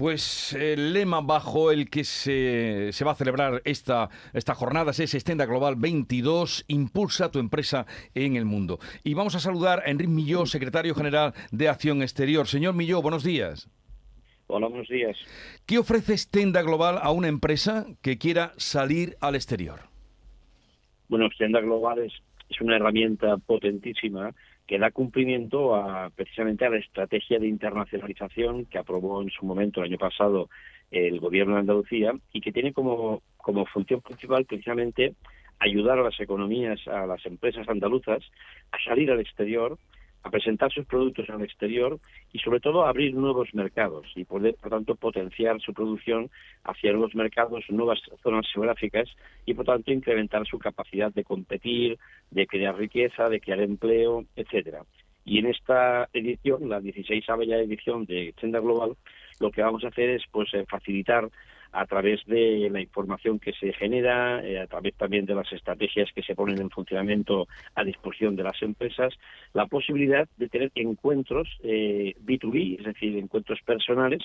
Pues el lema bajo el que se, va a celebrar esta, esta jornada es Estenda Global 22, impulsa tu empresa en el mundo. Y vamos a saludar a Enrique Milló, secretario general de Acción Exterior. Señor Milló, buenos días. Hola, buenos días. ¿Qué ofrece Estenda Global a una empresa que quiera salir al exterior? Bueno, Estenda Global es, es una herramienta potentísima que da cumplimiento a, precisamente a la estrategia de internacionalización que aprobó en su momento el año pasado el gobierno de Andalucía y que tiene como, como función principal precisamente ayudar a las economías, a las empresas andaluzas a salir al exterior a presentar sus productos en el exterior y sobre todo a abrir nuevos mercados y poder, por tanto, potenciar su producción hacia nuevos mercados, nuevas zonas geográficas y, por tanto, incrementar su capacidad de competir, de crear riqueza, de crear empleo, etcétera. Y en esta edición, la 16 ya edición de Agenda Global, lo que vamos a hacer es pues eh, facilitar a través de la información que se genera, eh, a través también de las estrategias que se ponen en funcionamiento a disposición de las empresas, la posibilidad de tener encuentros eh, B2B, es decir, encuentros personales,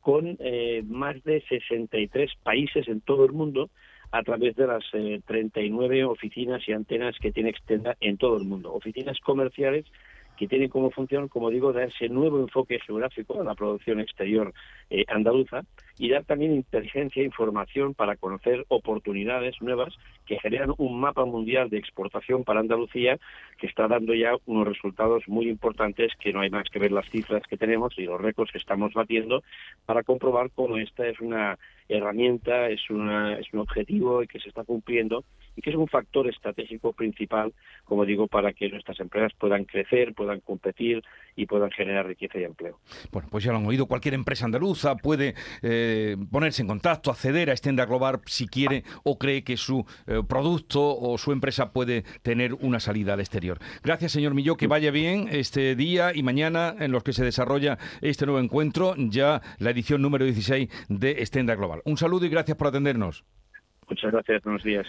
con eh, más de 63 países en todo el mundo a través de las 39 oficinas y antenas que tiene Extenda en todo el mundo. Oficinas comerciales que tienen como función, como digo, dar ese nuevo enfoque geográfico a la producción exterior eh, andaluza y dar también inteligencia e información para conocer oportunidades nuevas que generan un mapa mundial de exportación para Andalucía que está dando ya unos resultados muy importantes que no hay más que ver las cifras que tenemos y los récords que estamos batiendo para comprobar cómo esta es una herramienta, es, una, es un objetivo y que se está cumpliendo que es un factor estratégico principal, como digo, para que nuestras empresas puedan crecer, puedan competir y puedan generar riqueza y empleo. Bueno, pues ya lo han oído, cualquier empresa andaluza puede eh, ponerse en contacto, acceder a Estenda Global si quiere o cree que su eh, producto o su empresa puede tener una salida al exterior. Gracias, señor Milló, que vaya bien este día y mañana en los que se desarrolla este nuevo encuentro, ya la edición número 16 de Estenda Global. Un saludo y gracias por atendernos. Muchas gracias, buenos días.